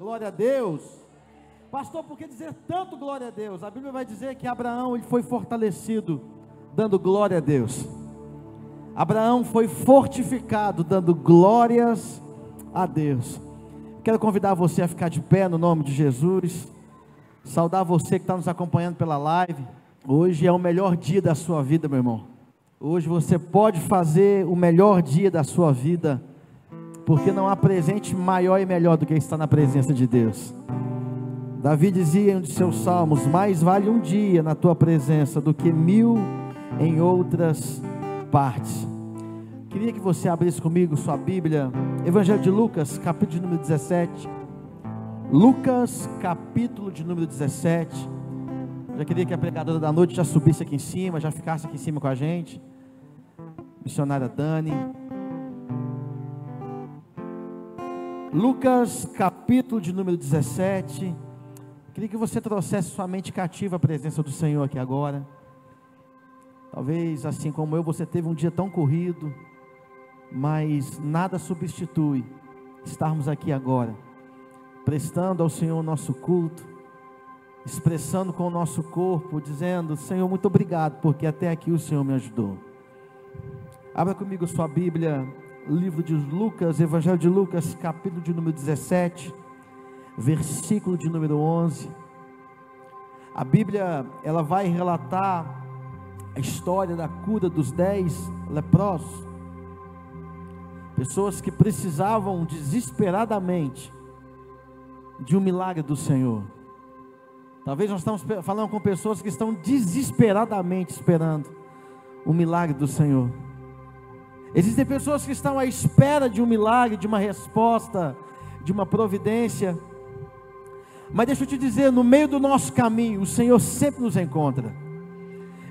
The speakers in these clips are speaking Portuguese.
Glória a Deus. Pastor, por que dizer tanto glória a Deus? A Bíblia vai dizer que Abraão ele foi fortalecido dando glória a Deus. Abraão foi fortificado dando glórias a Deus. Quero convidar você a ficar de pé no nome de Jesus. Saudar você que está nos acompanhando pela live. Hoje é o melhor dia da sua vida, meu irmão. Hoje você pode fazer o melhor dia da sua vida, porque não há presente maior e melhor do que estar na presença de Deus. Davi dizia em um de seus salmos: Mais vale um dia na tua presença do que mil em outras partes. Queria que você abrisse comigo sua Bíblia, Evangelho de Lucas, capítulo de número 17. Lucas, capítulo de número 17. Já queria que a pregadora da noite já subisse aqui em cima, já ficasse aqui em cima com a gente. Missionária Dani. Lucas, capítulo de número 17. Queria que você trouxesse sua mente cativa à presença do Senhor aqui agora. Talvez, assim como eu, você teve um dia tão corrido, mas nada substitui estarmos aqui agora, prestando ao Senhor o nosso culto, expressando com o nosso corpo, dizendo: Senhor, muito obrigado, porque até aqui o Senhor me ajudou. Abra comigo sua Bíblia, livro de Lucas, Evangelho de Lucas, capítulo de número 17, versículo de número 11. A Bíblia, ela vai relatar a história da cura dos dez leprosos. Pessoas que precisavam desesperadamente de um milagre do Senhor. Talvez nós estamos falando com pessoas que estão desesperadamente esperando o milagre do Senhor. Existem pessoas que estão à espera de um milagre, de uma resposta, de uma providência. Mas deixa eu te dizer, no meio do nosso caminho, o Senhor sempre nos encontra.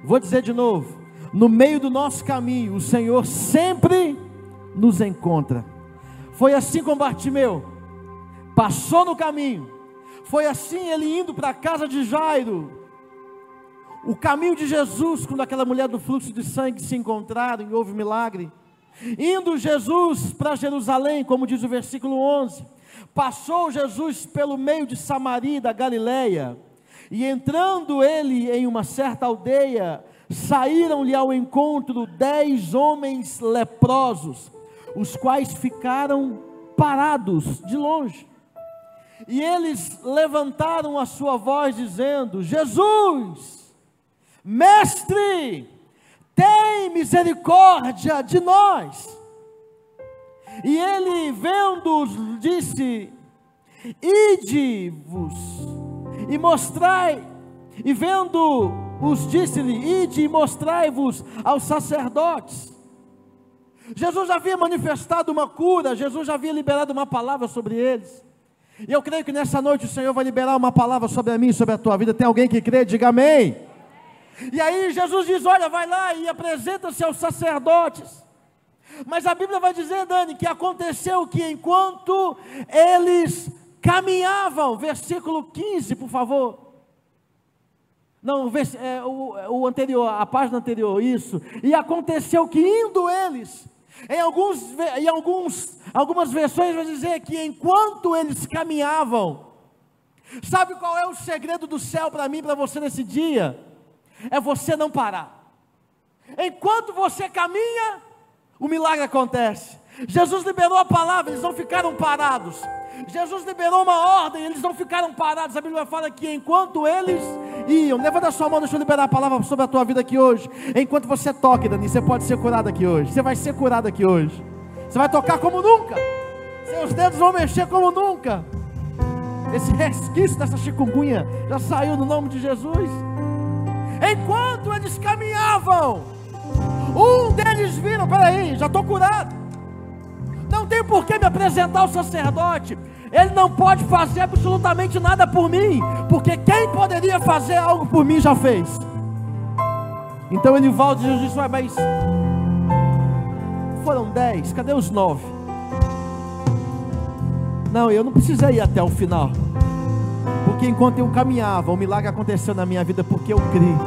Vou dizer de novo: no meio do nosso caminho, o Senhor sempre nos encontra. Foi assim com Bartimeu, passou no caminho, foi assim ele indo para a casa de Jairo. O caminho de Jesus, quando aquela mulher do fluxo de sangue se encontraram e houve milagre. Indo Jesus para Jerusalém, como diz o versículo 11, passou Jesus pelo meio de Samaria da Galileia, e entrando ele em uma certa aldeia, saíram-lhe ao encontro dez homens leprosos, os quais ficaram parados de longe. E eles levantaram a sua voz, dizendo: Jesus, Mestre, tem misericórdia de nós. E ele, vendo-os, disse: Ide-vos e mostrai, e vendo-os, disse-lhe: Ide e mostrai-vos aos sacerdotes. Jesus já havia manifestado uma cura, Jesus já havia liberado uma palavra sobre eles. E eu creio que nessa noite o Senhor vai liberar uma palavra sobre a mim, sobre a tua vida. Tem alguém que crê? Diga amém. E aí Jesus diz: Olha, vai lá e apresenta-se aos sacerdotes. Mas a Bíblia vai dizer, Dani, que aconteceu que enquanto eles caminhavam, versículo 15, por favor. Não, é, o, o anterior, a página anterior, isso. E aconteceu que indo eles, em, alguns, em alguns, algumas versões vai dizer que enquanto eles caminhavam, sabe qual é o segredo do céu para mim, para você nesse dia? É você não parar. Enquanto você caminha, o milagre acontece. Jesus liberou a palavra, eles não ficaram parados. Jesus liberou uma ordem, eles não ficaram parados. A Bíblia fala que enquanto eles iam, levanta a sua mão, deixa eu liberar a palavra sobre a tua vida aqui hoje. Enquanto você toca, Dani, você pode ser curado aqui hoje. Você vai ser curado aqui hoje. Você vai tocar como nunca. Seus dedos vão mexer como nunca. Esse resquício dessa chikungunya já saiu no nome de Jesus. Enquanto eles caminhavam, um deles viram, peraí, já estou curado. Não tem por que me apresentar ao sacerdote. Ele não pode fazer absolutamente nada por mim, porque quem poderia fazer algo por mim já fez. Então ele volta e Jesus disse: Mas foram dez, cadê os nove? Não, eu não precisei ir até o final, porque enquanto eu caminhava, o milagre aconteceu na minha vida, porque eu criei.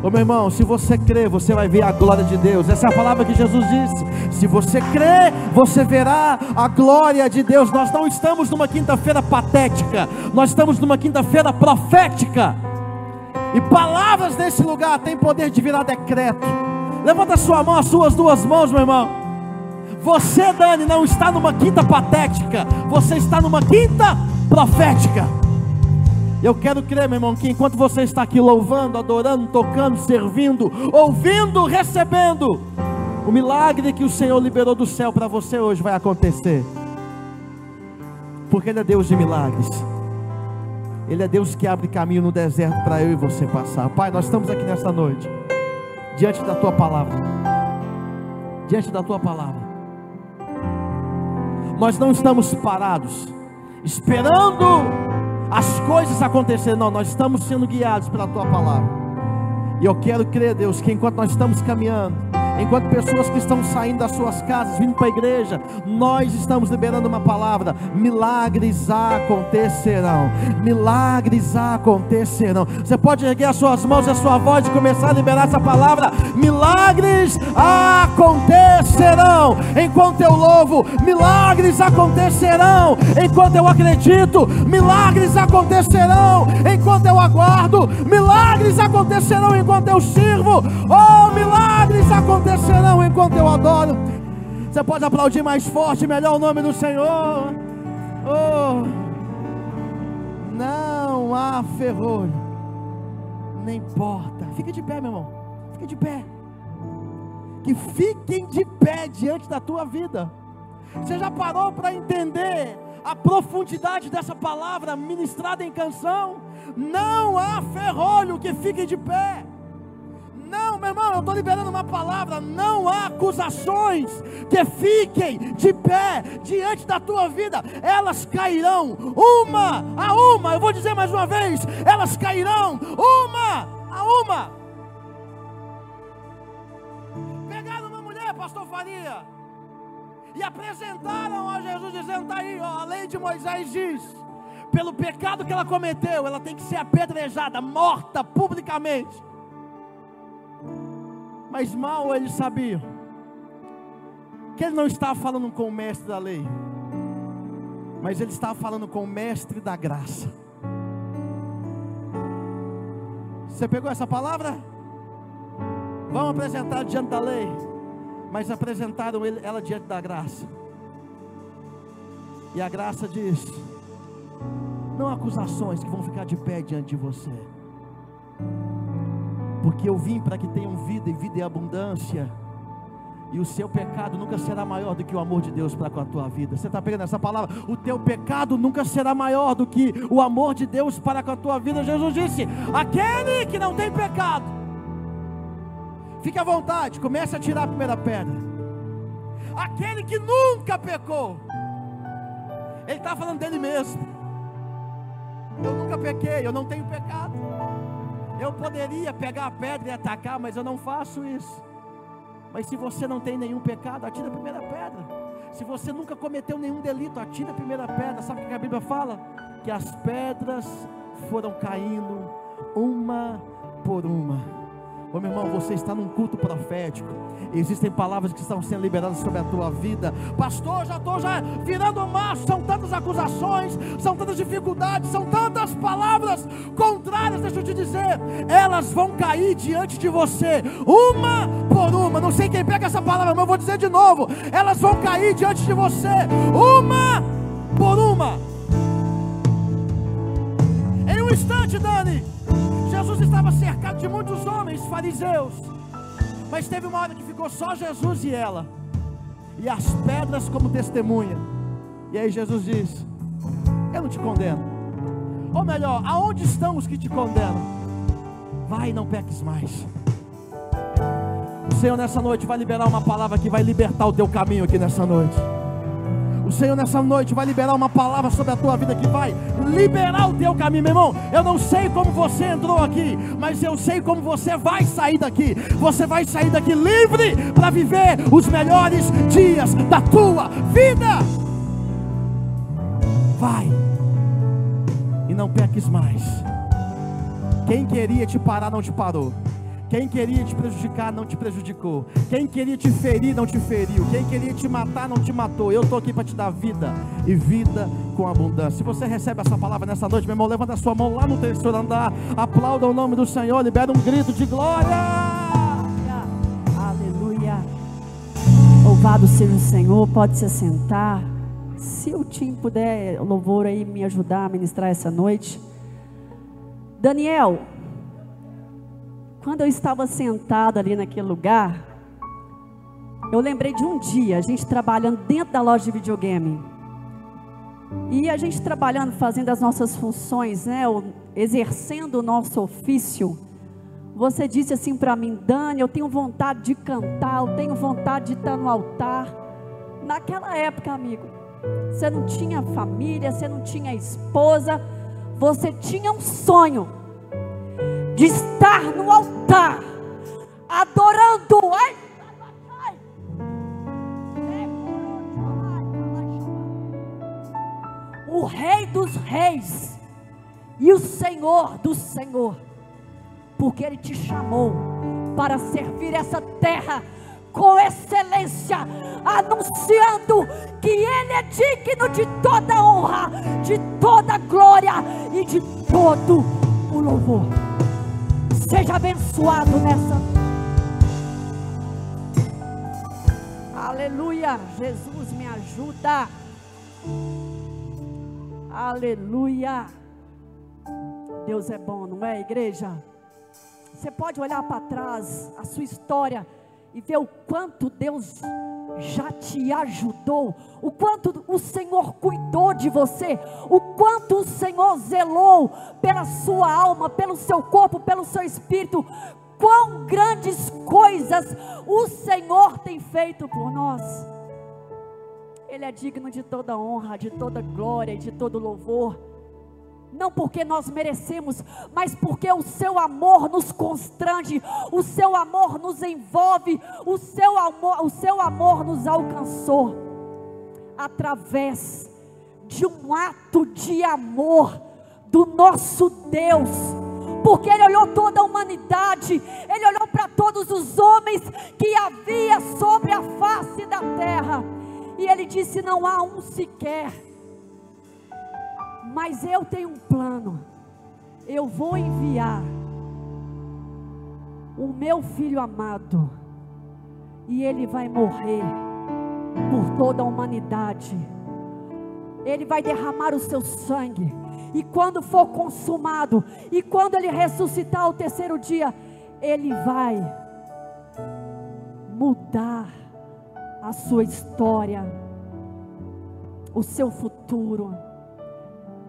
Ô meu irmão, se você crê, você vai ver a glória de Deus. Essa é a palavra que Jesus disse. Se você crê, você verá a glória de Deus. Nós não estamos numa quinta-feira patética, nós estamos numa quinta-feira profética. E palavras nesse lugar têm poder de virar decreto. Levanta a sua mão, as suas duas mãos, meu irmão. Você, Dani, não está numa quinta patética, você está numa quinta profética. Eu quero crer, meu irmão, que enquanto você está aqui louvando, adorando, tocando, servindo, ouvindo, recebendo, o milagre que o Senhor liberou do céu para você hoje vai acontecer. Porque Ele é Deus de milagres. Ele é Deus que abre caminho no deserto para eu e você passar. Pai, nós estamos aqui nesta noite, diante da tua palavra. Diante da tua palavra. Nós não estamos parados, esperando as coisas acontecerem. Não, nós estamos sendo guiados pela tua palavra. E eu quero crer, Deus, que enquanto nós estamos caminhando, Enquanto pessoas que estão saindo das suas casas, vindo para a igreja, nós estamos liberando uma palavra: milagres acontecerão. Milagres acontecerão. Você pode erguer as suas mãos e a sua voz e começar a liberar essa palavra: milagres acontecerão. Enquanto eu louvo, milagres acontecerão. Enquanto eu acredito, milagres acontecerão. Enquanto eu aguardo, milagres acontecerão. Enquanto eu sirvo, oh, milagres acontecerão enquanto eu adoro. Você pode aplaudir mais forte, melhor o nome do Senhor. Oh, não há ferrolho, nem porta. Fique de pé, meu irmão. Fique de pé. Que fiquem de pé diante da tua vida. Você já parou para entender a profundidade dessa palavra ministrada em canção? Não há ferrolho que fique de pé. Não, meu irmão, eu estou liberando uma palavra. Não há acusações que fiquem de pé diante da tua vida. Elas cairão, uma a uma. Eu vou dizer mais uma vez: elas cairão, uma a uma. Pegaram uma mulher, pastor Faria, e apresentaram a Jesus, dizendo: está aí, ó, a lei de Moisés diz. Pelo pecado que ela cometeu, ela tem que ser apedrejada, morta publicamente. Mas mal eles sabiam que ele não estava falando com o mestre da lei, mas ele estava falando com o mestre da graça. Você pegou essa palavra? Vamos apresentar diante da lei, mas apresentaram ela diante da graça. E a graça diz: não acusações que vão ficar de pé diante de você porque eu vim para que tenham vida e vida em abundância. E o seu pecado nunca será maior do que o amor de Deus para com a tua vida. Você está pegando essa palavra? O teu pecado nunca será maior do que o amor de Deus para com a tua vida. Jesus disse: aquele que não tem pecado, fique à vontade, comece a tirar a primeira pedra. Aquele que nunca pecou, ele está falando dele mesmo. Eu nunca pequei, eu não tenho pecado. Eu poderia pegar a pedra e atacar, mas eu não faço isso. Mas se você não tem nenhum pecado, atira a primeira pedra. Se você nunca cometeu nenhum delito, atira a primeira pedra. Sabe o que a Bíblia fala? Que as pedras foram caindo uma por uma. Ô meu irmão, você está num culto profético. Existem palavras que estão sendo liberadas sobre a tua vida. Pastor, já estou já virando macho. São tantas acusações, são tantas dificuldades, são tantas palavras contrárias. Deixa eu te dizer, elas vão cair diante de você, uma por uma. Não sei quem pega essa palavra, mas eu vou dizer de novo. Elas vão cair diante de você, uma por uma. Em um instante, Dani. Estava cercado de muitos homens fariseus, mas teve uma hora que ficou só Jesus e ela, e as pedras como testemunha. E aí Jesus diz: Eu não te condeno, ou melhor, aonde estão os que te condenam? Vai, não peques mais. O Senhor nessa noite vai liberar uma palavra que vai libertar o teu caminho aqui nessa noite. O Senhor nessa noite vai liberar uma palavra sobre a tua vida que vai liberar o teu caminho, meu irmão. Eu não sei como você entrou aqui, mas eu sei como você vai sair daqui. Você vai sair daqui livre para viver os melhores dias da tua vida. Vai e não peques mais. Quem queria te parar não te parou. Quem queria te prejudicar não te prejudicou. Quem queria te ferir não te feriu. Quem queria te matar não te matou. Eu estou aqui para te dar vida e vida com abundância. Se você recebe essa palavra nessa noite, meu irmão, levanta a sua mão lá no terceiro andar. Aplauda o nome do Senhor. Libera um grito de glória. Aleluia. Louvado seja o Senhor. Pode se sentar. Se o Tim puder, louvor aí, me ajudar a ministrar essa noite. Daniel, quando eu estava sentada ali naquele lugar, eu lembrei de um dia, a gente trabalhando dentro da loja de videogame. E a gente trabalhando, fazendo as nossas funções, né, exercendo o nosso ofício. Você disse assim para mim, Dani, eu tenho vontade de cantar, eu tenho vontade de estar no altar. Naquela época, amigo, você não tinha família, você não tinha esposa, você tinha um sonho de estar no altar, adorando. O Rei dos Reis e o Senhor do Senhor, porque Ele te chamou para servir essa terra com excelência, anunciando que Ele é digno de toda honra, de toda glória e de todo o louvor. Seja abençoado nessa. Aleluia. Jesus me ajuda. Aleluia. Deus é bom, não é, igreja? Você pode olhar para trás, a sua história, e ver o quanto Deus já te ajudou, o quanto o Senhor cuidou de você, o quanto o Senhor zelou pela sua alma, pelo seu corpo, pelo seu espírito, quão grandes coisas o Senhor tem feito por nós. Ele é digno de toda honra, de toda glória e de todo louvor não porque nós merecemos, mas porque o seu amor nos constrange, o seu amor nos envolve, o seu amor, o seu amor nos alcançou através de um ato de amor do nosso Deus. Porque ele olhou toda a humanidade, ele olhou para todos os homens que havia sobre a face da terra, e ele disse: Não há um sequer mas eu tenho um plano. Eu vou enviar o meu filho amado. E ele vai morrer por toda a humanidade. Ele vai derramar o seu sangue. E quando for consumado, e quando ele ressuscitar o terceiro dia, ele vai mudar a sua história, o seu futuro.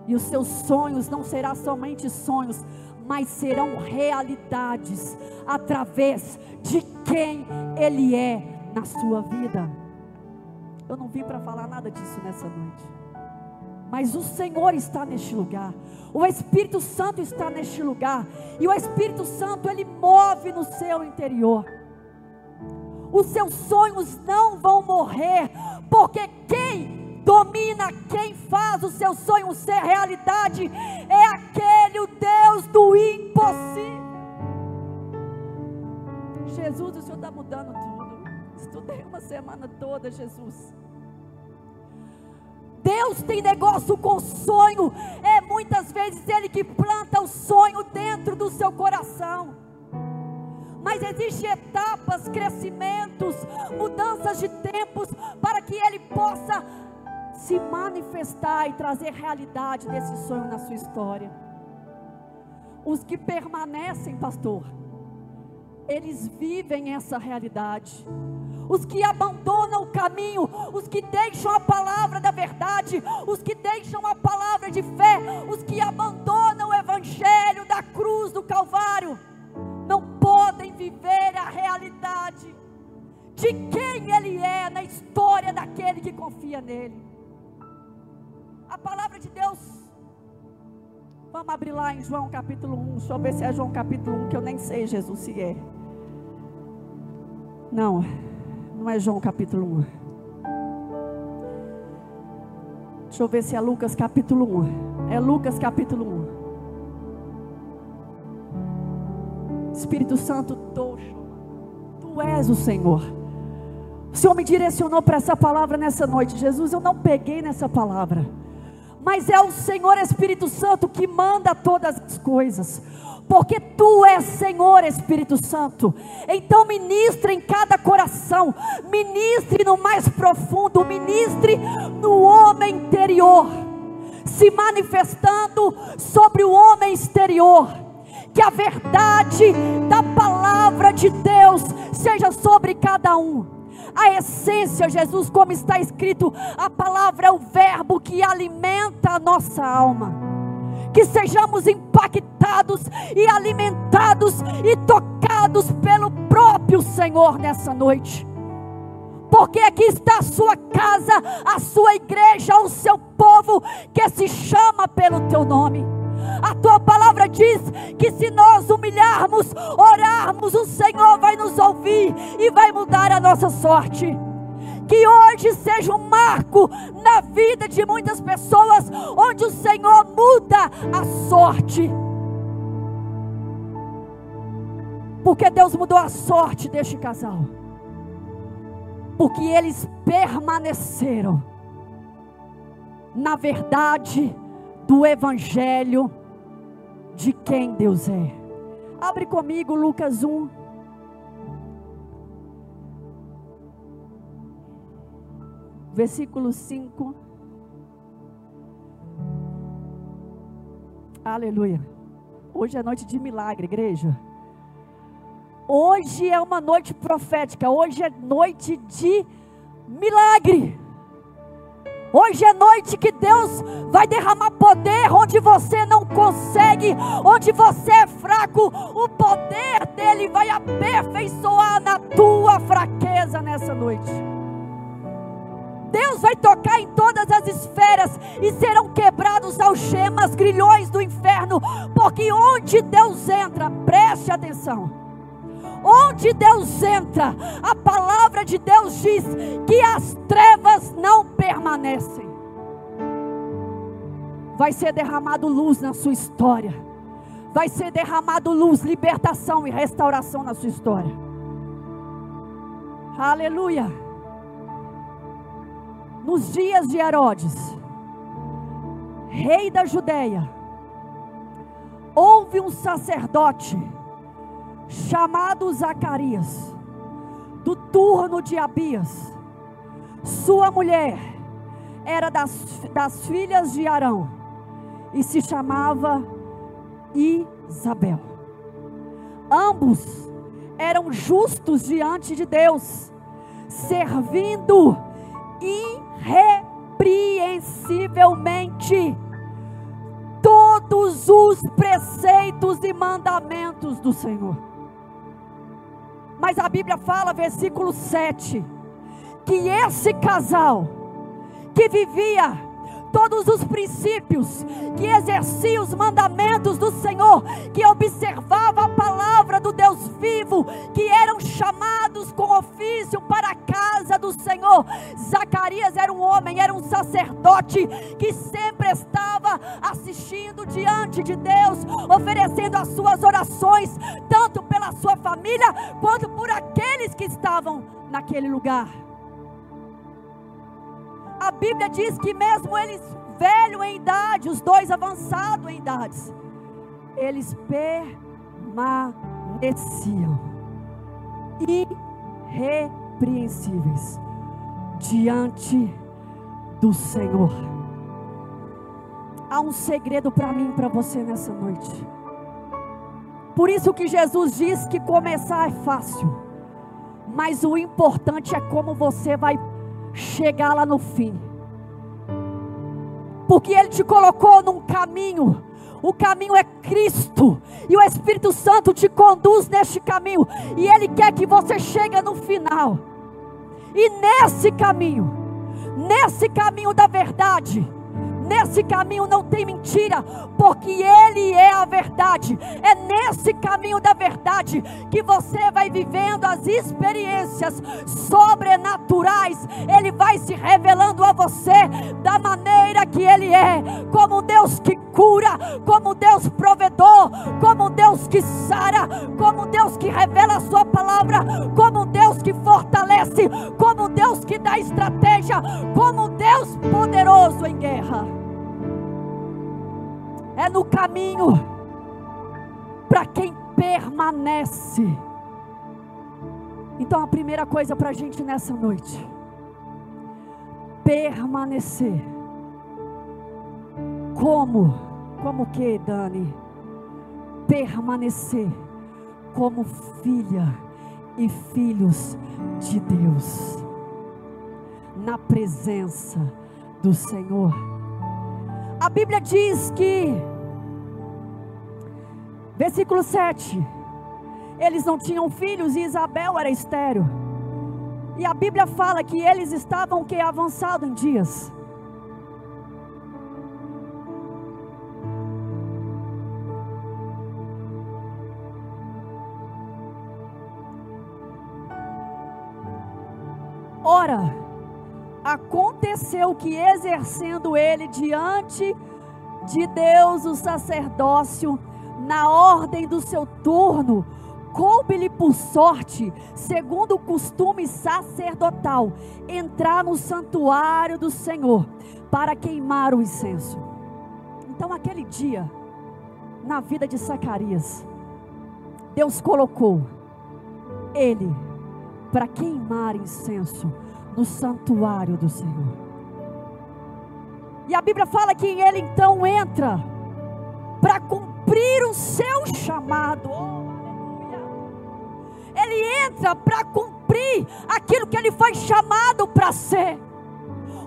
E os seus sonhos não serão somente sonhos, mas serão realidades através de quem Ele é na sua vida. Eu não vim para falar nada disso nessa noite. Mas o Senhor está neste lugar. O Espírito Santo está neste lugar. E o Espírito Santo, ele move no seu interior. Os seus sonhos não vão morrer, porque quem domina quem faz o seu sonho ser realidade, é aquele o Deus do impossível. Jesus, o Senhor está mudando tudo. Estudei uma semana toda, Jesus. Deus tem negócio com sonho, é muitas vezes Ele que planta o sonho dentro do seu coração. Mas existem etapas, crescimentos, mudanças de tempos para que Ele possa se manifestar e trazer realidade desse sonho na sua história. Os que permanecem, pastor, eles vivem essa realidade. Os que abandonam o caminho, os que deixam a palavra da verdade, os que deixam a palavra de fé, os que abandonam o evangelho da cruz do Calvário, não podem viver a realidade de quem Ele é na história daquele que confia nele. A palavra de Deus. Vamos abrir lá em João capítulo 1. Deixa eu ver se é João capítulo 1, que eu nem sei, Jesus, se é. Não, não é João capítulo 1. Deixa eu ver se é Lucas capítulo 1. É Lucas capítulo 1. Espírito Santo, tu és o Senhor. O Senhor me direcionou para essa palavra nessa noite. Jesus, eu não peguei nessa palavra. Mas é o Senhor Espírito Santo que manda todas as coisas. Porque tu és Senhor Espírito Santo. Então ministre em cada coração, ministre no mais profundo, ministre no homem interior, se manifestando sobre o homem exterior que a verdade da palavra de Deus seja sobre cada um. A essência, Jesus, como está escrito, a palavra é o verbo que alimenta a nossa alma. Que sejamos impactados e alimentados e tocados pelo próprio Senhor nessa noite. Porque aqui está a sua casa, a sua igreja, o seu povo que se chama pelo teu nome. A tua palavra diz que se nós humilharmos, orarmos, o Senhor vai nos ouvir e vai mudar a nossa sorte. Que hoje seja um marco na vida de muitas pessoas, onde o Senhor muda a sorte. Porque Deus mudou a sorte deste casal. Porque eles permaneceram na verdade do Evangelho de quem Deus é. Abre comigo Lucas 1. Versículo 5. Aleluia. Hoje é noite de milagre, igreja. Hoje é uma noite profética. Hoje é noite de milagre. Hoje é noite que Deus vai derramar poder onde você não consegue, onde você é fraco. O poder dele vai aperfeiçoar na tua fraqueza nessa noite. Deus vai tocar em todas as esferas e serão quebrados algemas, grilhões do inferno, porque onde Deus entra, preste atenção Onde Deus entra, a palavra de Deus diz que as trevas não permanecem. Vai ser derramado luz na sua história. Vai ser derramado luz, libertação e restauração na sua história. Aleluia. Nos dias de Herodes, rei da Judéia, houve um sacerdote chamado Zacarias, do turno de Abias. Sua mulher era das, das filhas de Arão e se chamava Isabel. Ambos eram justos diante de Deus, servindo irrepreensivelmente todos os preceitos e mandamentos do Senhor. Mas a Bíblia fala, versículo 7, que esse casal que vivia todos os princípios, que exercia os mandamentos do Senhor, que observava a palavra do Deus vivo, que eram chamados com ofício para a casa do Senhor. Zacarias era um homem, era um sacerdote que sempre estava assistindo diante de Deus, oferecendo as suas orações, tanto pela sua família quanto por aqueles que estavam naquele lugar. A Bíblia diz que mesmo eles velho em idade, os dois avançados em idades, eles permaneciam irrepreensíveis diante do Senhor. Há um segredo para mim e para você nessa noite. Por isso que Jesus diz que começar é fácil, mas o importante é como você vai chegar lá no fim. Porque Ele te colocou num caminho. O caminho é Cristo. E o Espírito Santo te conduz neste caminho. E Ele quer que você chegue no final. E nesse caminho, nesse caminho da verdade, Nesse caminho não tem mentira, porque Ele é a verdade. É nesse caminho da verdade que você vai vivendo as experiências sobrenaturais. Ele vai se revelando a você da maneira que Ele é, como Deus que cura, como Deus provedor, como Deus que sara, como Deus que revela a Sua palavra, como Deus que fortalece, como Dá estratégia, como Deus poderoso em guerra é no caminho para quem permanece. Então a primeira coisa para a gente nessa noite, permanecer. Como? Como que, Dani? Permanecer como filha e filhos de Deus, na presença do Senhor. A Bíblia diz que, versículo 7, eles não tinham filhos e Isabel era estéreo. E a Bíblia fala que eles estavam que avançado em dias. Ora, aconteceu que, exercendo ele diante de Deus o sacerdócio, na ordem do seu turno, coube-lhe por sorte, segundo o costume sacerdotal, entrar no santuário do Senhor para queimar o incenso. Então, aquele dia, na vida de Zacarias, Deus colocou ele para queimar incenso no santuário do Senhor. E a Bíblia fala que ele então entra para cumprir o seu chamado. Oh, ele entra para cumprir aquilo que ele foi chamado para ser.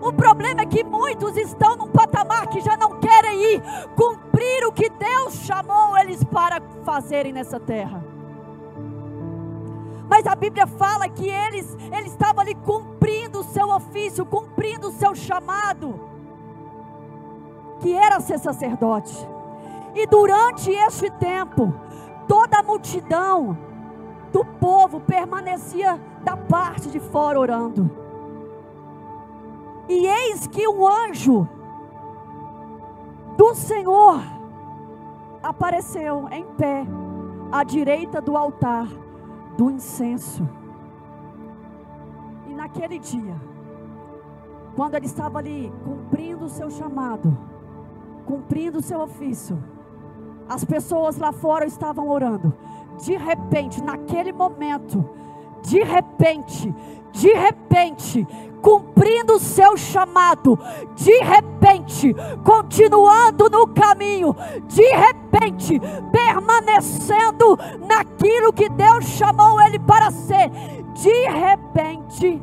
O problema é que muitos estão num patamar que já não querem ir cumprir o que Deus chamou eles para fazerem nessa terra. Mas a Bíblia fala que eles, eles estavam ali cumprindo seu ofício, cumprindo o seu chamado, que era ser sacerdote. E durante este tempo, toda a multidão do povo permanecia da parte de fora orando. E eis que um anjo do Senhor apareceu em pé à direita do altar do incenso. Naquele dia, quando ele estava ali cumprindo o seu chamado, cumprindo o seu ofício, as pessoas lá fora estavam orando. De repente, naquele momento, de repente, de repente, cumprindo o seu chamado, de repente, continuando no caminho, de repente, permanecendo naquilo que Deus chamou ele para ser, de repente,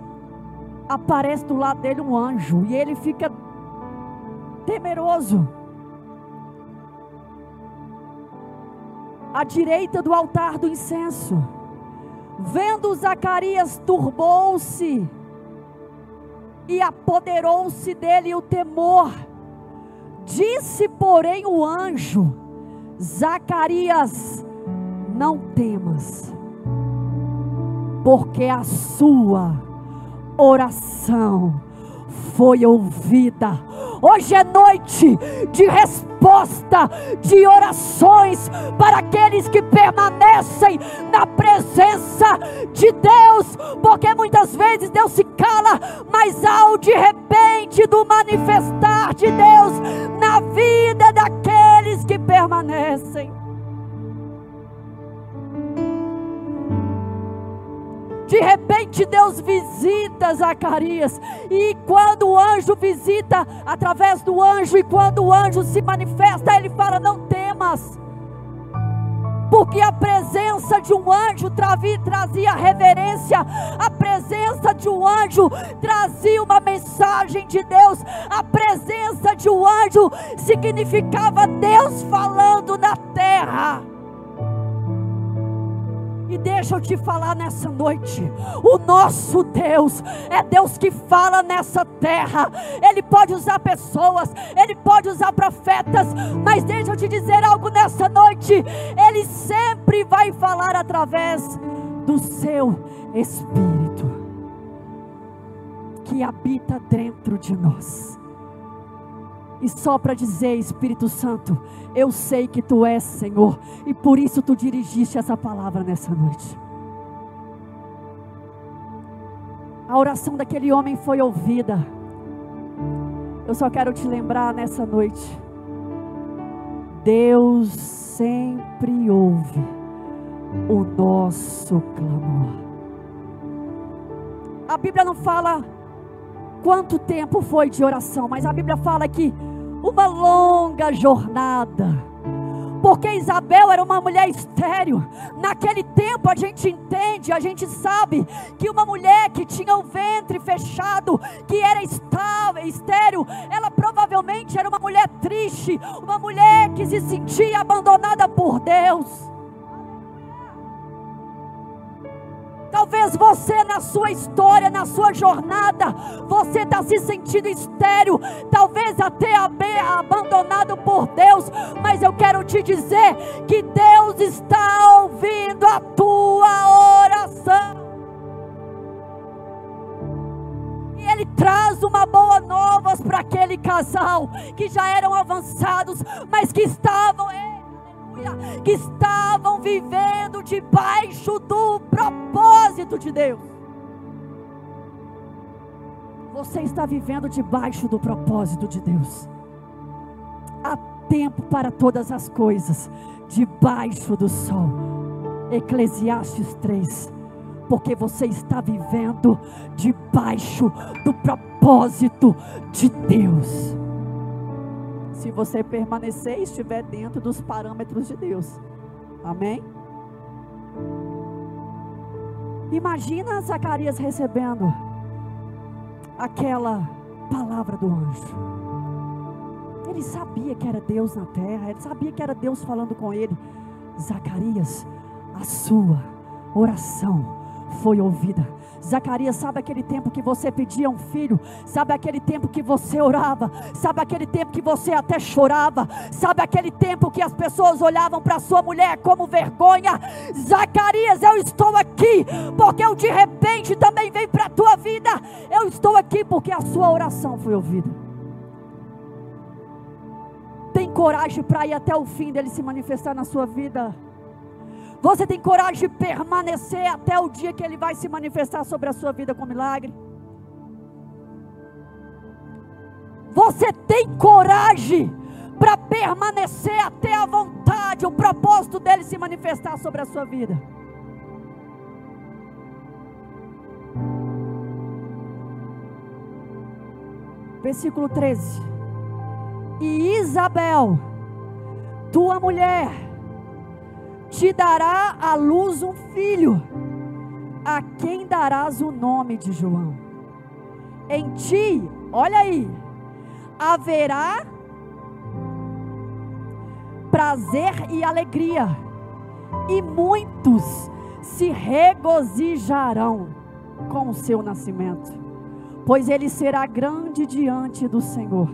aparece do lado dele um anjo e ele fica temeroso. À direita do altar do incenso, vendo Zacarias, turbou-se e apoderou-se dele o temor. Disse, porém, o anjo: Zacarias, não temas, porque a sua oração foi ouvida. Hoje é noite de resposta, de orações para aqueles que permanecem na presença de Deus, porque muitas vezes Deus se cala, mas ao de repente do manifestar de Deus na vida daqueles que permanecem. De repente Deus visita Zacarias. E quando o anjo visita através do anjo, e quando o anjo se manifesta, ele fala: Não temas. Porque a presença de um anjo trazia reverência, a presença de um anjo trazia uma mensagem de Deus, a presença de um anjo significava Deus falando na terra. E deixa eu te falar nessa noite: o nosso Deus é Deus que fala nessa terra. Ele pode usar pessoas, ele pode usar profetas, mas deixa eu te dizer algo nessa noite: ele sempre vai falar através do seu Espírito que habita dentro de nós. E só para dizer, Espírito Santo, eu sei que tu és Senhor, e por isso tu dirigiste essa palavra nessa noite. A oração daquele homem foi ouvida. Eu só quero te lembrar nessa noite. Deus sempre ouve o nosso clamor. A Bíblia não fala quanto tempo foi de oração, mas a Bíblia fala que uma longa jornada. Porque Isabel era uma mulher estéril. Naquele tempo a gente entende, a gente sabe que uma mulher que tinha o ventre fechado, que era estável, estéril, ela provavelmente era uma mulher triste, uma mulher que se sentia abandonada por Deus. Talvez você, na sua história, na sua jornada, você está se sentindo estéreo, talvez até abandonado por Deus, mas eu quero te dizer que Deus está ouvindo a tua oração. E Ele traz uma boa nova para aquele casal que já eram avançados, mas que estavam que estavam vivendo debaixo do propósito de Deus. Você está vivendo debaixo do propósito de Deus. Há tempo para todas as coisas, debaixo do sol. Eclesiastes 3. Porque você está vivendo debaixo do propósito de Deus se você permanecer e estiver dentro dos parâmetros de Deus. Amém? Imagina Zacarias recebendo aquela palavra do anjo. Ele sabia que era Deus na terra, ele sabia que era Deus falando com ele. Zacarias, a sua oração foi ouvida Zacarias, sabe aquele tempo que você pedia um filho? Sabe aquele tempo que você orava? Sabe aquele tempo que você até chorava? Sabe aquele tempo que as pessoas olhavam para sua mulher como vergonha? Zacarias, eu estou aqui porque eu de repente também vem para a tua vida. Eu estou aqui porque a sua oração foi ouvida. Tem coragem para ir até o fim dele se manifestar na sua vida? Você tem coragem de permanecer até o dia que Ele vai se manifestar sobre a sua vida com milagre? Você tem coragem para permanecer até a vontade, o propósito dele se manifestar sobre a sua vida? Versículo 13. E Isabel, tua mulher, te dará à luz um filho, a quem darás o nome de João. Em ti, olha aí, haverá prazer e alegria, e muitos se regozijarão com o seu nascimento, pois ele será grande diante do Senhor.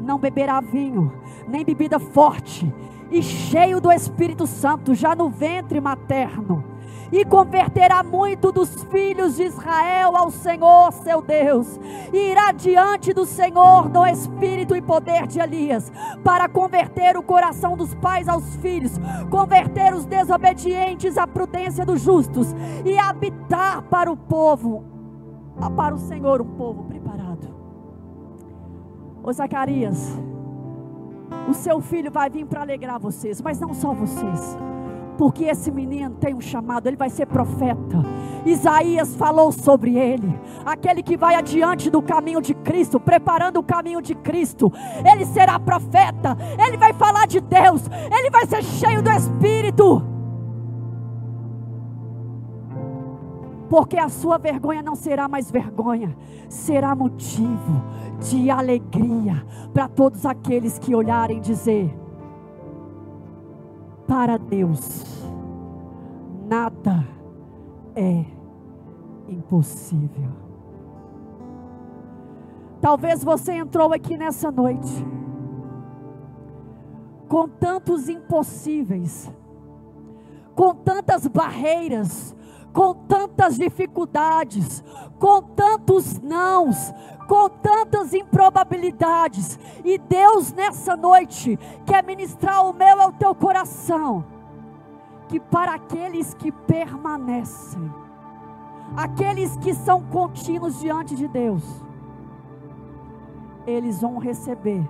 Não beberá vinho, nem bebida forte, e cheio do Espírito Santo, já no ventre materno, e converterá muito dos filhos de Israel ao Senhor seu Deus, e irá diante do Senhor no espírito e poder de Elias, para converter o coração dos pais aos filhos, converter os desobedientes à prudência dos justos, e habitar para o povo, para o Senhor um povo preparado. Ô Zacarias, o seu filho vai vir para alegrar vocês, mas não só vocês. Porque esse menino tem um chamado, ele vai ser profeta. Isaías falou sobre ele, aquele que vai adiante do caminho de Cristo, preparando o caminho de Cristo. Ele será profeta, ele vai falar de Deus, ele vai ser cheio do Espírito. Porque a sua vergonha não será mais vergonha, será motivo de alegria para todos aqueles que olharem dizer: para Deus nada é impossível. Talvez você entrou aqui nessa noite com tantos impossíveis, com tantas barreiras, com tantas dificuldades, com tantos nãos, com tantas improbabilidades, e Deus nessa noite quer ministrar o meu ao teu coração, que para aqueles que permanecem, aqueles que são contínuos diante de Deus, eles vão receber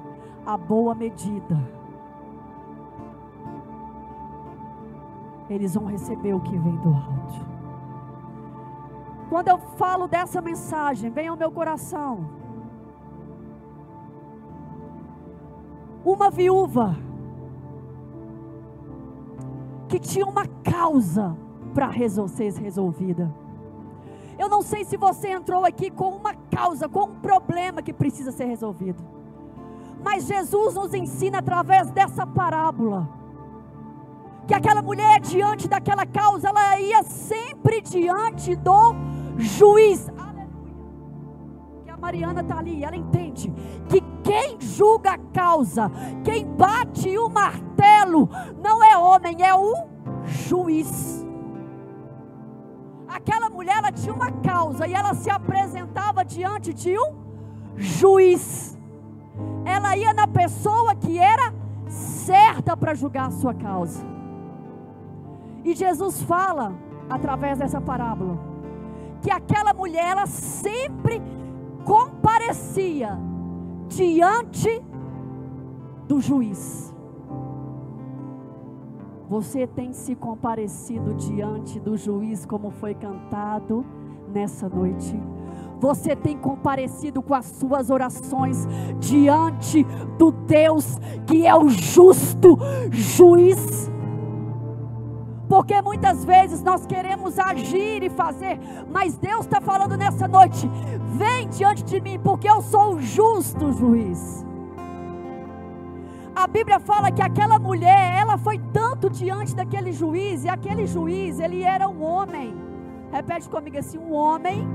a boa medida. Eles vão receber o que vem do alto. Quando eu falo dessa mensagem, vem ao meu coração. Uma viúva que tinha uma causa para ser resolvida. Eu não sei se você entrou aqui com uma causa, com um problema que precisa ser resolvido. Mas Jesus nos ensina através dessa parábola que aquela mulher diante daquela causa, ela ia sempre diante do juiz. Aleluia. Que a Mariana está ali, ela entende que quem julga a causa, quem bate o martelo, não é homem, é o juiz. Aquela mulher ela tinha uma causa e ela se apresentava diante de um juiz. Ela ia na pessoa que era certa para julgar a sua causa. E Jesus fala através dessa parábola que aquela mulher ela sempre comparecia diante do juiz. Você tem se comparecido diante do juiz, como foi cantado nessa noite? Você tem comparecido com as suas orações diante do Deus que é o justo juiz? Porque muitas vezes nós queremos agir e fazer, mas Deus está falando nessa noite: vem diante de mim, porque eu sou o justo juiz. A Bíblia fala que aquela mulher, ela foi tanto diante daquele juiz, e aquele juiz, ele era um homem. Repete comigo assim: um homem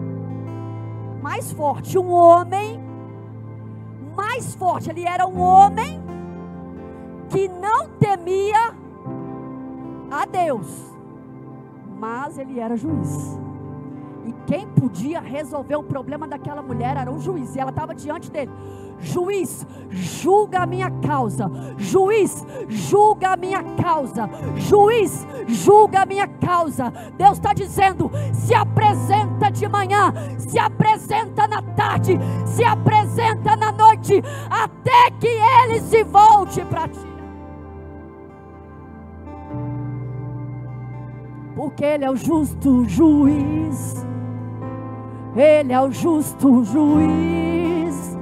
mais forte, um homem mais forte. Ele era um homem que não temia a Deus, mas ele era juiz. E quem podia resolver o problema daquela mulher era o juiz, e ela estava diante dele. Juiz, julga a minha causa. Juiz, julga a minha causa. Juiz, julga a minha causa. Deus está dizendo: se apresenta de manhã, se apresenta na tarde, se apresenta na noite, até que ele se volte para ti. Porque Ele é o justo juiz. Ele é o justo juiz.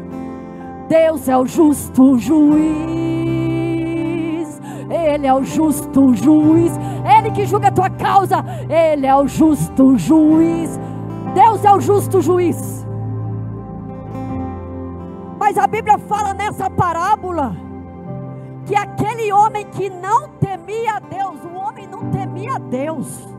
Deus é o justo juiz. Ele é o justo juiz. Ele que julga a tua causa. Ele é o justo juiz. Deus é o justo juiz. Mas a Bíblia fala nessa parábola que aquele homem que não temia Deus, o homem não temia Deus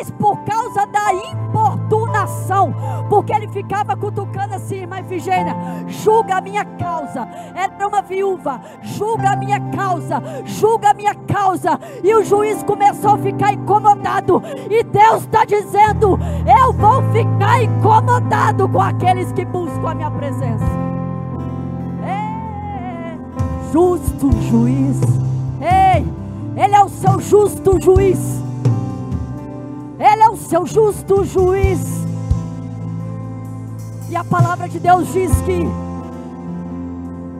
mas por causa da importunação, porque ele ficava cutucando assim, irmã Efigênia, julga a minha causa, era uma viúva, julga a minha causa, julga a minha causa, e o juiz começou a ficar incomodado, e Deus está dizendo: eu vou ficar incomodado com aqueles que buscam a minha presença. É, justo juiz, ei, Ele é o seu justo juiz. Ele é o justo juiz. E a palavra de Deus diz que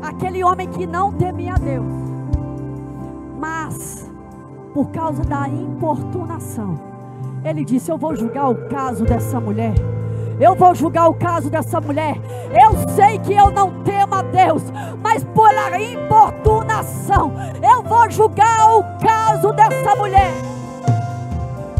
aquele homem que não temia Deus, mas por causa da importunação, ele disse: Eu vou julgar o caso dessa mulher. Eu vou julgar o caso dessa mulher. Eu sei que eu não temo a Deus, mas pela importunação, eu vou julgar o caso dessa mulher.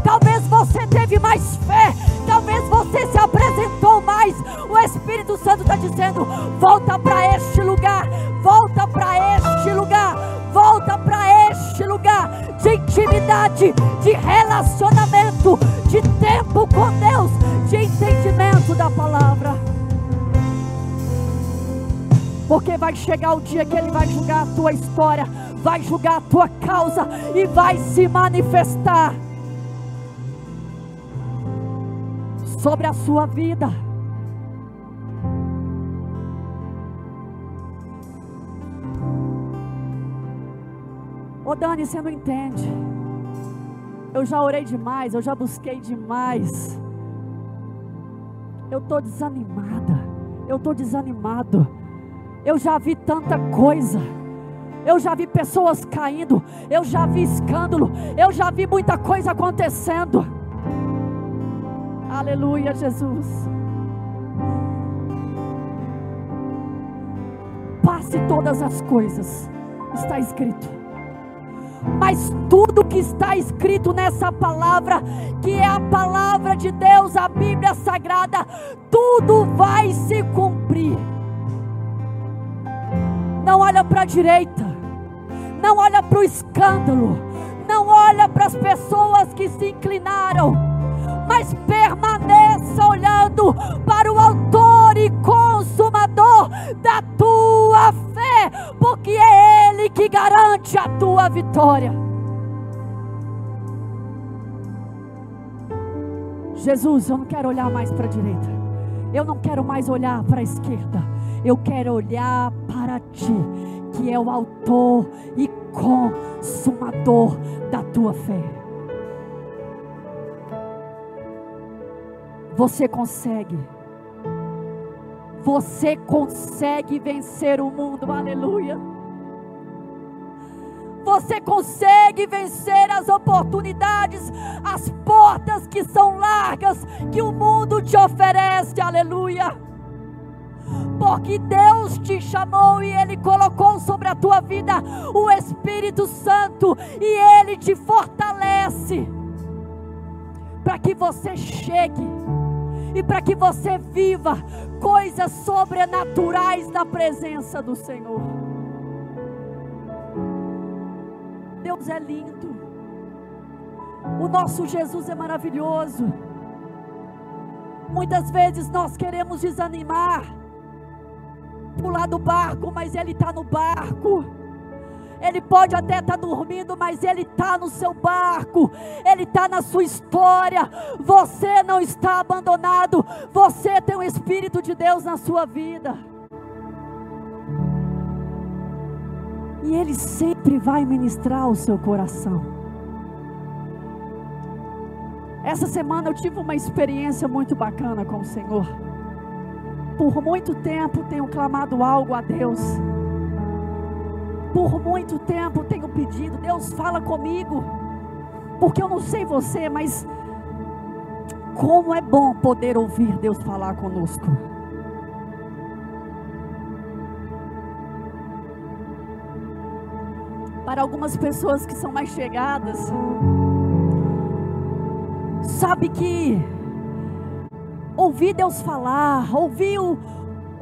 Talvez você teve mais fé, talvez você se apresentou mais. O Espírito Santo está dizendo: volta para este lugar, volta para este lugar, volta para este lugar de intimidade de relacionamento, de tempo com Deus, de entendimento da palavra. Porque vai chegar o dia que Ele vai julgar a tua história, vai julgar a tua causa e vai se manifestar sobre a sua vida. Ô Dani, você não entende. Eu já orei demais, eu já busquei demais. Eu estou desanimada. Eu estou desanimado. Eu já vi tanta coisa. Eu já vi pessoas caindo. Eu já vi escândalo. Eu já vi muita coisa acontecendo. Aleluia, Jesus. Passe todas as coisas. Está escrito mas tudo que está escrito nessa palavra, que é a palavra de Deus, a Bíblia Sagrada, tudo vai se cumprir. Não olha para a direita, não olha para o escândalo, não olha para as pessoas que se inclinaram, mas permaneça olhando para o Autor e Consumador da tua fé, porque é Ele que garante a tua vitória. Jesus, eu não quero olhar mais para a direita, eu não quero mais olhar para a esquerda, eu quero olhar para Ti, que é o Autor e Consumador da tua fé. Você consegue. Você consegue vencer o mundo, aleluia. Você consegue vencer as oportunidades, as portas que são largas, que o mundo te oferece, aleluia. Porque Deus te chamou e Ele colocou sobre a tua vida o Espírito Santo e Ele te fortalece para que você chegue e para que você viva coisas sobrenaturais na presença do Senhor. Deus é lindo, o nosso Jesus é maravilhoso. Muitas vezes nós queremos desanimar, pular do barco, mas Ele está no barco. Ele pode até estar tá dormindo, mas Ele está no seu barco, Ele está na sua história. Você não está abandonado, você tem o Espírito de Deus na sua vida. E Ele sempre vai ministrar o seu coração. Essa semana eu tive uma experiência muito bacana com o Senhor. Por muito tempo tenho clamado algo a Deus por muito tempo tenho pedido, Deus fala comigo, porque eu não sei você, mas como é bom poder ouvir Deus falar conosco. Para algumas pessoas que são mais chegadas, sabe que ouvir Deus falar, ouvir o,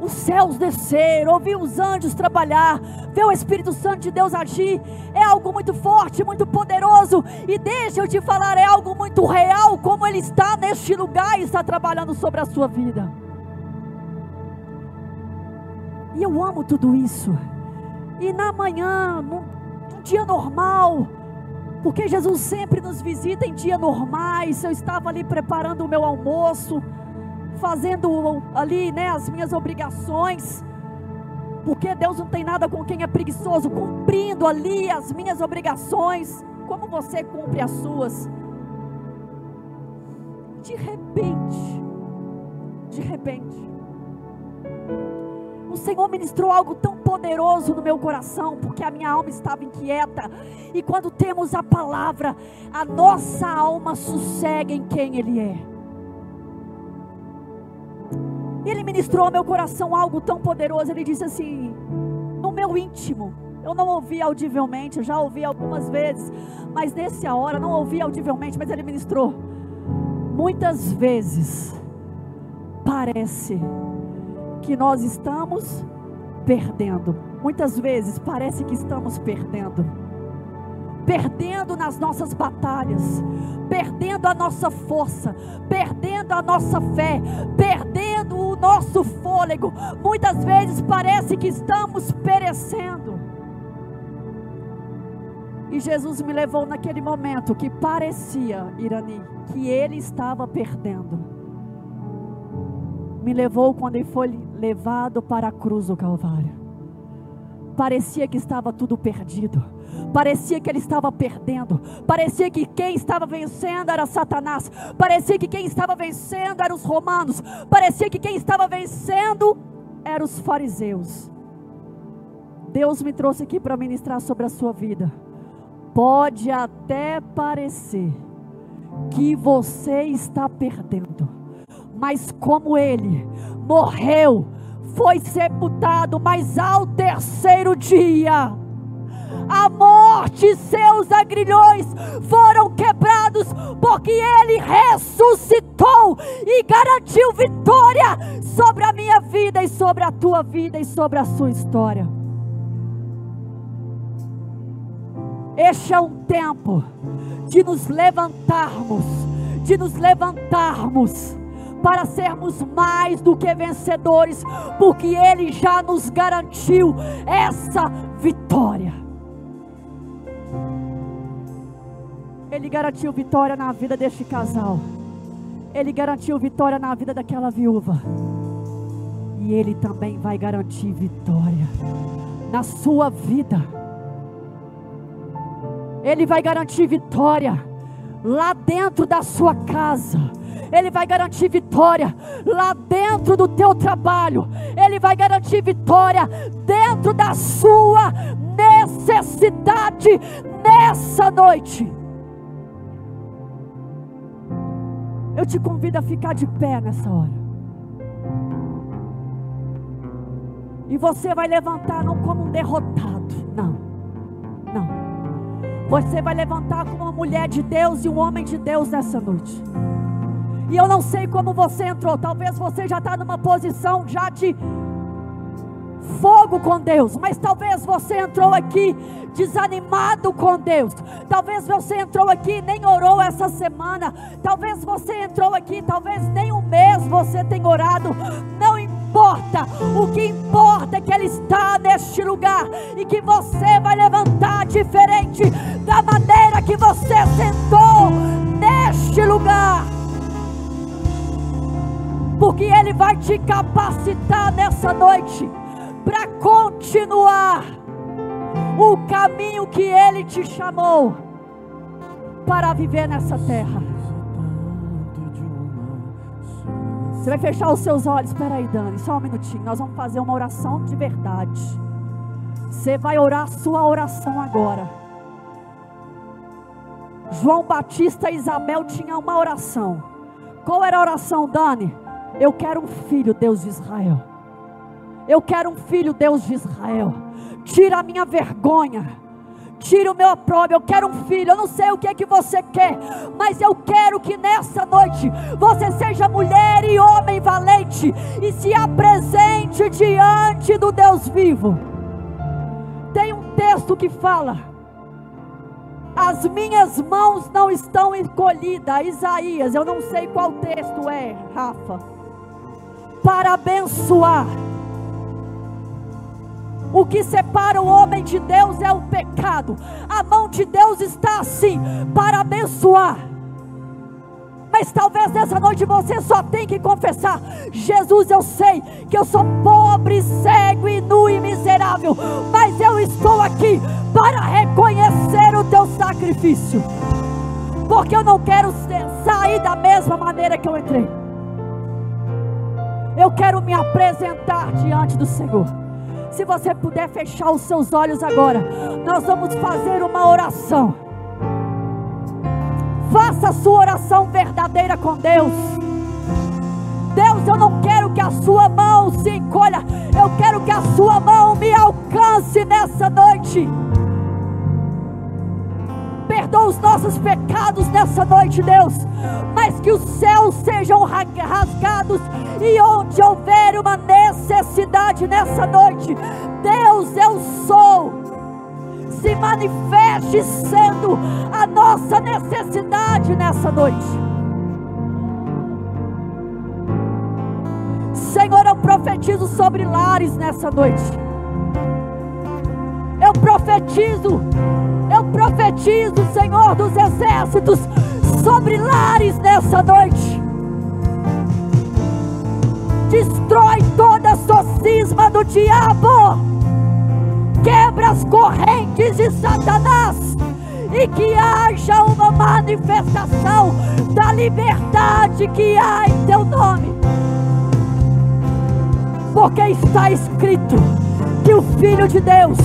os céus descer, ouvir os anjos trabalhar, ver o Espírito Santo de Deus agir, é algo muito forte, muito poderoso. E deixa eu te falar, é algo muito real, como Ele está neste lugar e está trabalhando sobre a sua vida. E eu amo tudo isso. E na manhã, num, num dia normal, porque Jesus sempre nos visita em dia normais. Eu estava ali preparando o meu almoço fazendo ali, né, as minhas obrigações. Porque Deus não tem nada com quem é preguiçoso, cumprindo ali as minhas obrigações, como você cumpre as suas. De repente, de repente, o Senhor ministrou algo tão poderoso no meu coração, porque a minha alma estava inquieta. E quando temos a palavra, a nossa alma sossega em quem Ele é. Ele ministrou ao meu coração algo tão poderoso. Ele disse assim: no meu íntimo, eu não ouvi audivelmente, eu já ouvi algumas vezes, mas nesse hora não ouvi audivelmente, mas ele ministrou. Muitas vezes parece que nós estamos perdendo. Muitas vezes parece que estamos perdendo perdendo nas nossas batalhas, perdendo a nossa força, perdendo a nossa fé, perdendo nosso fôlego. Muitas vezes parece que estamos perecendo. E Jesus me levou naquele momento que parecia, Irani, que ele estava perdendo. Me levou quando ele foi levado para a cruz do Calvário. Parecia que estava tudo perdido. Parecia que ele estava perdendo. Parecia que quem estava vencendo era Satanás. Parecia que quem estava vencendo eram os romanos. Parecia que quem estava vencendo eram os fariseus. Deus me trouxe aqui para ministrar sobre a sua vida. Pode até parecer que você está perdendo, mas como ele morreu, foi sepultado, mas ao terceiro dia, a morte e seus agrilhões foram quebrados, porque ele ressuscitou e garantiu vitória sobre a minha vida e sobre a tua vida e sobre a sua história. Este é um tempo de nos levantarmos, de nos levantarmos para sermos mais do que vencedores, porque Ele já nos garantiu essa vitória. Ele garantiu vitória na vida deste casal. Ele garantiu vitória na vida daquela viúva. E Ele também vai garantir vitória na sua vida. Ele vai garantir vitória lá dentro da sua casa. Ele vai garantir vitória lá dentro do teu trabalho. Ele vai garantir vitória dentro da sua necessidade nessa noite. Eu te convido a ficar de pé nessa hora. E você vai levantar não como um derrotado, não. Não. Você vai levantar como uma mulher de Deus e um homem de Deus nessa noite. E eu não sei como você entrou. Talvez você já está numa posição já de fogo com Deus, mas talvez você entrou aqui desanimado com Deus. Talvez você entrou aqui e nem orou essa semana. Talvez você entrou aqui, talvez nem um mês você tenha orado. Não importa. O que importa é que Ele está neste lugar e que você vai levantar diferente da maneira que você sentou neste lugar. Porque Ele vai te capacitar nessa noite para continuar o caminho que Ele te chamou para viver nessa terra. Você vai fechar os seus olhos. Espera aí, Dani, só um minutinho. Nós vamos fazer uma oração de verdade. Você vai orar a sua oração agora. João Batista e Isabel tinham uma oração. Qual era a oração, Dani? Eu quero um filho, Deus de Israel. Eu quero um filho, Deus de Israel. Tira a minha vergonha tira o meu opróbrio, eu quero um filho, eu não sei o que é que você quer, mas eu quero que nessa noite você seja mulher e homem valente e se apresente diante do Deus vivo. Tem um texto que fala: As minhas mãos não estão encolhidas, Isaías, eu não sei qual texto é, Rafa, para abençoar o que separa o homem de Deus é o pecado. A mão de Deus está assim para abençoar. Mas talvez nessa noite você só tem que confessar: Jesus, eu sei que eu sou pobre, cego e nu e miserável, mas eu estou aqui para reconhecer o teu sacrifício, porque eu não quero sair da mesma maneira que eu entrei. Eu quero me apresentar diante do Senhor. Se você puder fechar os seus olhos agora, nós vamos fazer uma oração. Faça a sua oração verdadeira com Deus. Deus, eu não quero que a sua mão se encolha, eu quero que a sua mão me alcance nessa noite perdoa os nossos pecados nessa noite, Deus. Mas que os céus sejam rasgados e onde houver uma necessidade nessa noite, Deus, eu sou. Se manifeste sendo a nossa necessidade nessa noite. Senhor, eu profetizo sobre lares nessa noite. Eu profetizo, eu profetizo, Senhor dos exércitos, sobre lares nessa noite. Destrói toda a socisma do diabo quebra as correntes de Satanás e que haja uma manifestação da liberdade que há em teu nome. Porque está escrito que o Filho de Deus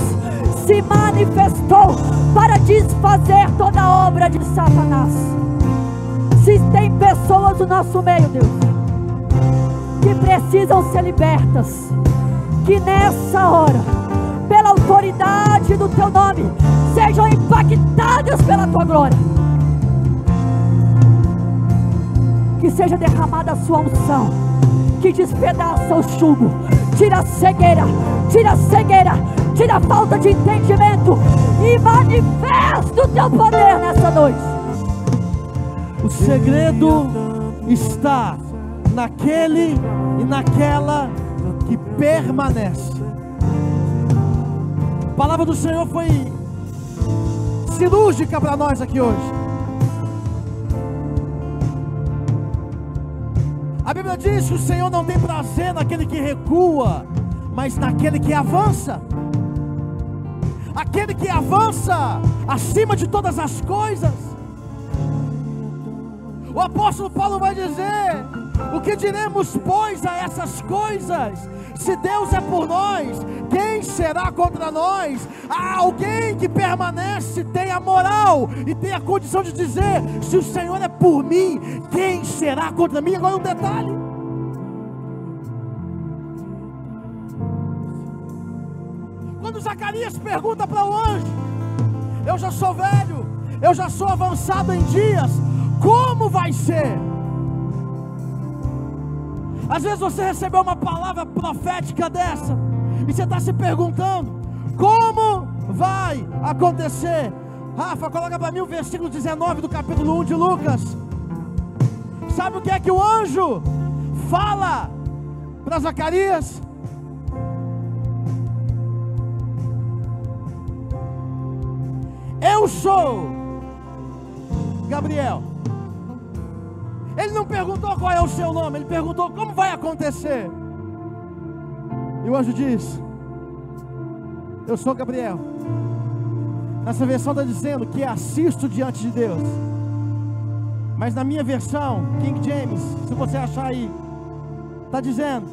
se manifestou para desfazer toda obra de Satanás. Se tem pessoas no nosso meio, Deus, que precisam ser libertas, que nessa hora pela autoridade do teu nome, sejam impactadas pela tua glória. Que seja derramada a sua unção, que despedaça o chugo, tira a cegueira, tira a cegueira, tira a falta de entendimento e manifesta o teu poder nessa noite. O segredo está naquele e naquela que permanece. A palavra do Senhor foi cirúrgica para nós aqui hoje. A Bíblia diz que o Senhor não tem prazer naquele que recua, mas naquele que avança. Aquele que avança acima de todas as coisas. O apóstolo Paulo vai dizer: O que diremos, pois, a essas coisas? Se Deus é por nós, quem será contra nós? Há alguém que permanece, tem a moral e tem a condição de dizer: se o Senhor é por mim, quem será contra mim? Agora um detalhe. Quando Zacarias pergunta para o anjo: Eu já sou velho, eu já sou avançado em dias, como vai ser? Às vezes você recebeu uma palavra profética dessa, e você está se perguntando: como vai acontecer? Rafa, coloca para mim o versículo 19 do capítulo 1 de Lucas. Sabe o que é que o anjo fala para Zacarias? Eu sou Gabriel. Ele não perguntou qual é o seu nome, ele perguntou como vai acontecer. E o anjo diz: Eu sou Gabriel. Nessa versão está dizendo que assisto diante de Deus. Mas na minha versão, King James, se você achar aí, está dizendo: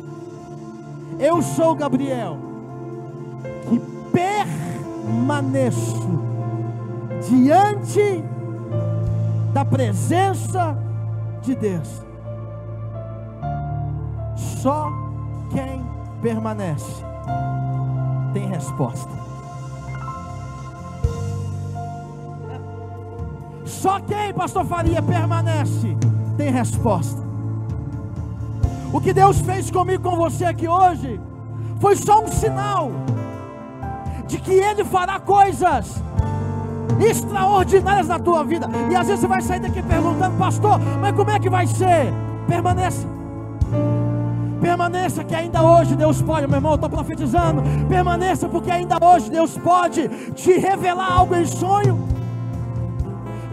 Eu sou Gabriel, que permaneço diante da presença de Deus. Só quem permanece tem resposta. Só quem, pastor Faria, permanece tem resposta. O que Deus fez comigo com você aqui hoje foi só um sinal de que Ele fará coisas extraordinárias na tua vida. E às vezes você vai sair daqui perguntando, pastor, mas como é que vai ser? Permaneça. Permaneça, que ainda hoje Deus pode, meu irmão, estou profetizando. Permaneça, porque ainda hoje Deus pode te revelar algo em sonho.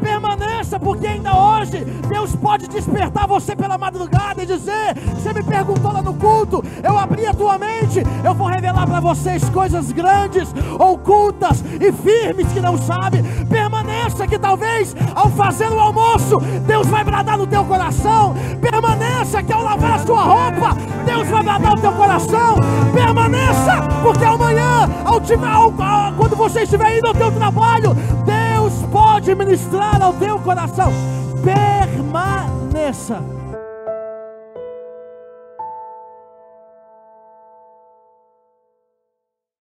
Permaneça, porque ainda hoje Deus pode despertar você pela madrugada e dizer: Você me perguntou lá no culto, eu abri a tua mente, eu vou revelar para vocês coisas grandes, ocultas e firmes que não sabe. Permaneça, que talvez ao fazer o almoço, Deus vai bradar no teu coração. Permaneça, que ao lavar a sua roupa, Deus vai bradar no teu coração. Permaneça, porque amanhã, ao, ao, quando você estiver indo ao teu trabalho, Deus pode ministrar ao teu coração. Permaneça.